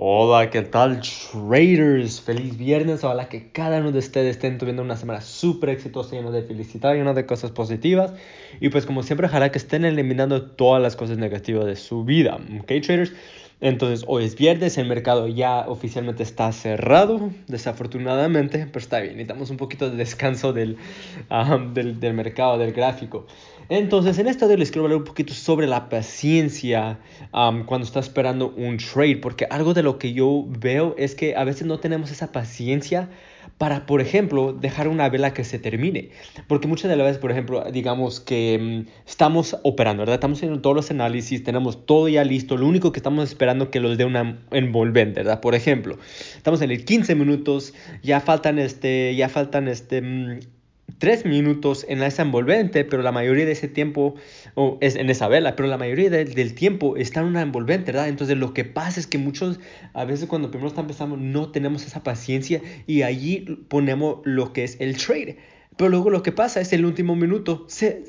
Hola, ¿qué tal traders? Feliz viernes. Ojalá que cada uno de ustedes estén teniendo una semana súper exitosa, llena de felicidad, llena de cosas positivas. Y pues como siempre, ojalá que estén eliminando todas las cosas negativas de su vida. ¿Ok, traders? Entonces, hoy es viernes, el mercado ya oficialmente está cerrado, desafortunadamente, pero está bien, necesitamos un poquito de descanso del, del, del, mercado, del gráfico. Entonces, en esta video les quiero hablar un poquito sobre la paciencia cuando está esperando un trade, porque algo de lo que yo veo es que a veces no tenemos esa paciencia para, por ejemplo, dejar una vela que se termine. Porque muchas de las veces, por ejemplo, digamos que mm, estamos operando, ¿verdad? Estamos haciendo todos los análisis, tenemos todo ya listo, lo único que estamos esperando es que los dé una envolvente, ¿verdad? Por ejemplo, estamos en el 15 minutos, ya faltan este, ya faltan este mm, minutos en esa envolvente, pero la mayoría de ese tiempo, o es en esa vela, pero la mayoría del tiempo está en una envolvente, ¿verdad? Entonces lo que pasa es que muchos, a veces cuando primero están empezando, no tenemos esa paciencia y allí ponemos lo que es el trade. Pero luego lo que pasa es el último minuto, se,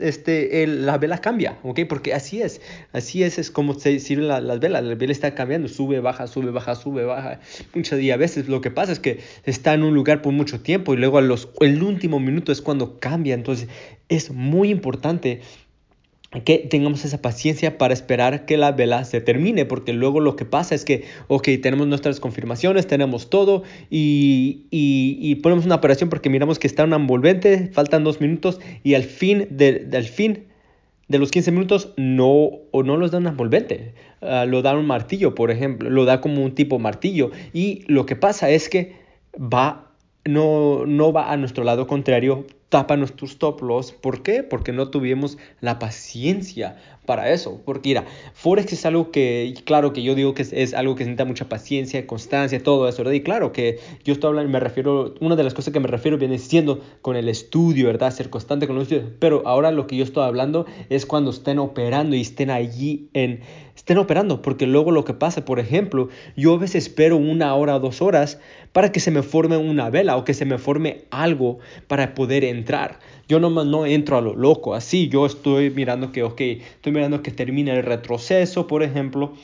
este, la vela cambia, ¿ok? Porque así es, así es, es como se sirven las velas, la vela está cambiando, sube, baja, sube, baja, sube, baja. Muchas y a veces lo que pasa es que está en un lugar por mucho tiempo y luego a los, el último minuto es cuando cambia. Entonces es muy importante que tengamos esa paciencia para esperar que la vela se termine, porque luego lo que pasa es que, ok, tenemos nuestras confirmaciones, tenemos todo y, y, ponemos una operación porque miramos que está un envolvente, faltan dos minutos y al fin, del fin de los 15 minutos no, o no los da un envolvente, ah, lo da un martillo, por ejemplo, lo da como un tipo martillo y lo que pasa es que va, no, no va a nuestro lado contrario, tapa nuestros stop loss. ¿Por qué? Porque no tuvimos la paciencia para eso. Porque mira, Forex es algo que, claro que yo digo que es, algo que necesita mucha paciencia, constancia, todo eso, ¿verdad? Y claro que yo estoy hablando, me refiero, una de las cosas que me refiero viene siendo con el estudio, ¿verdad? Ser constante con el estudio. Pero ahora lo que yo estoy hablando es cuando estén operando y estén allí en, estén operando. Porque luego lo que pasa, por ejemplo, yo a veces espero una hora o dos horas para que se me forme una vela o que se me forme algo para poder entrar. Yo no, no entro a lo loco, así yo estoy mirando que, ok, estoy mirando que termine el retroceso, por ejemplo,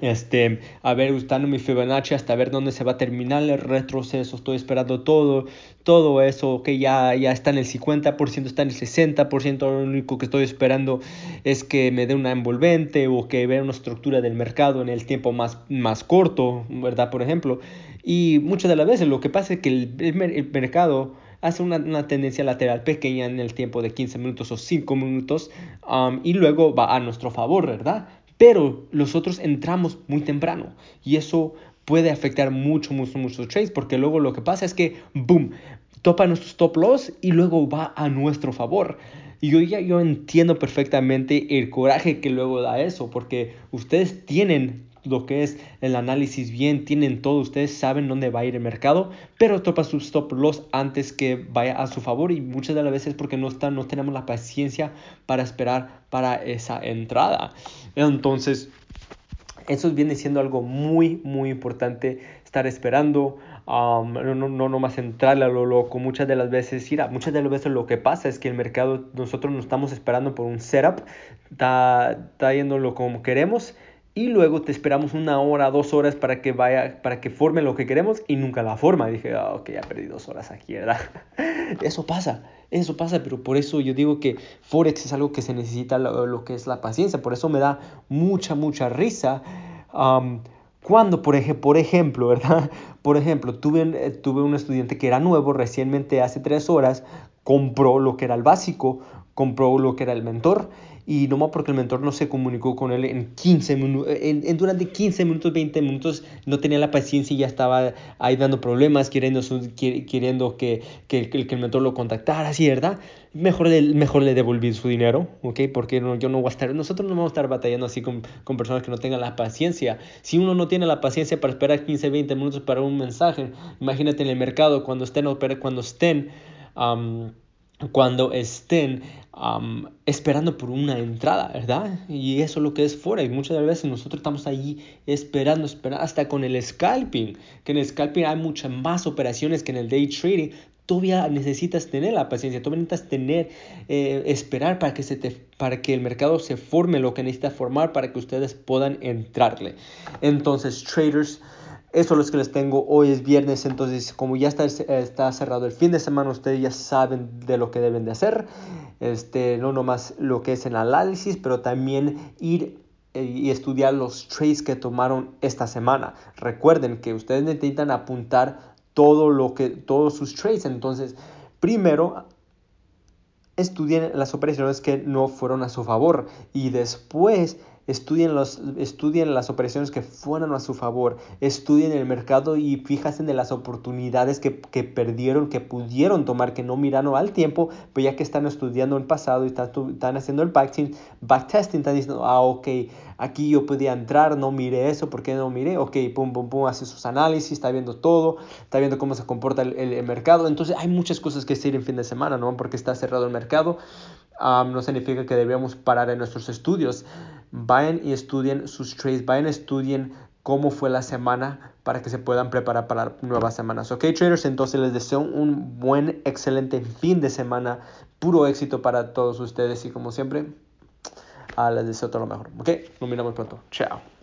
este, a ver, usando mi Fibonacci hasta ver dónde se va a terminar el retroceso, estoy esperando todo, todo eso, que ya, ya está en el 50%, está en el 60%, lo único que estoy esperando es que me dé una envolvente o que vea una estructura del mercado en el tiempo más, más corto, ¿verdad? Por ejemplo, y muchas de las veces lo que pasa es que el, el mercado hace una, tendencia lateral pequeña en el tiempo de 15 minutos o 5 minutos um, y luego va a nuestro favor, ¿verdad? Pero nosotros entramos muy temprano y eso puede afectar mucho, mucho, mucho trades porque luego lo que pasa es que, boom, topa nuestro stop loss y luego va a nuestro favor. Y yo ya yo entiendo perfectamente el coraje que luego da eso, porque ustedes tienen lo que es el análisis bien, tienen todo, ustedes saben dónde va a ir el mercado, pero topa su stop loss antes que vaya a su favor y muchas de las veces porque no, están, no tenemos la paciencia para esperar para esa entrada. Entonces, eso viene siendo algo muy, muy importante, estar esperando, um, no, no, no más entrar a lo loco. Muchas de las veces, mira, muchas de las veces lo que pasa es que el mercado, nosotros no estamos esperando por un setup, está, está yéndolo como queremos y luego te esperamos una hora, dos horas para que vaya, para que forme lo que queremos y nunca la forma. Dije, ah, ok, ya perdí dos horas aquí, ¿verdad? Eso pasa, eso pasa, pero por eso yo digo que Forex es algo que se necesita lo, que es la paciencia. Por eso me da mucha, mucha risa. cuando, por, ej por ejemplo, ¿verdad? Por ejemplo, tuve, eh, tuve un estudiante que era nuevo, recientemente hace tres horas, compró lo que era el básico, compró lo que era el mentor y nomás porque el mentor no se comunicó con él en 15 minutos, en, durante 15 minutos, 20 minutos, no tenía la paciencia y ya estaba ahí dando problemas, queriendo, queriendo que, que, que, el mentor lo contactara, así, ¿verdad? Mejor le, mejor le devolví su dinero, ¿ok? Porque no, yo no voy a estar, nosotros no vamos a estar batallando así con, con, personas que no tengan la paciencia. Si uno no tiene la paciencia para esperar 15, 20 minutos para un mensaje, imagínate en el mercado cuando estén, cuando estén cuando estén esperando por una entrada, ¿verdad? Y eso es lo que es Forex. Muchas veces nosotros estamos ahí esperando, esperando, hasta con el scalping, que en el scalping hay muchas más operaciones que en el day trading, todavía necesitas tener la paciencia, todavía necesitas tener, eh, esperar para que, se te, para que el mercado se forme lo que necesita formar para que ustedes puedan entrarle. Entonces, traders, eso es lo que les tengo. Hoy es viernes, entonces como ya está, está cerrado el fin de semana, ustedes ya saben de lo que deben de hacer. Este, no nomás lo que es el análisis, pero también ir eh, y estudiar los trades que tomaron esta semana. Recuerden que ustedes necesitan apuntar todo lo que, todos sus trades. Entonces, primero estudien las operaciones que no fueron a su favor y después Estudien, los, estudien las operaciones que fueron a su favor. Estudien el mercado y fíjense en las oportunidades que, que, perdieron, que pudieron tomar, que no miraron al tiempo, pero ya que están estudiando el pasado y están, están haciendo el backtesting, backtesting, están diciendo, ah, ok, aquí yo podía entrar, no miré eso, ¿por qué no miré? Ok, pum, pum, pum, hace sus análisis, está viendo todo, está viendo cómo se comporta el, el, mercado. Entonces hay muchas cosas que decir en fin de semana, ¿no? Porque está cerrado el mercado. No significa que debemos parar en nuestros estudios vayan y estudien sus trades, vayan y estudien cómo fue la semana para que se puedan preparar para nuevas semanas. Ok, traders, entonces les deseo un buen, excelente fin de semana, puro éxito para todos ustedes y como siempre, ah, les deseo todo lo mejor. Ok, nos miramos pronto. Chao.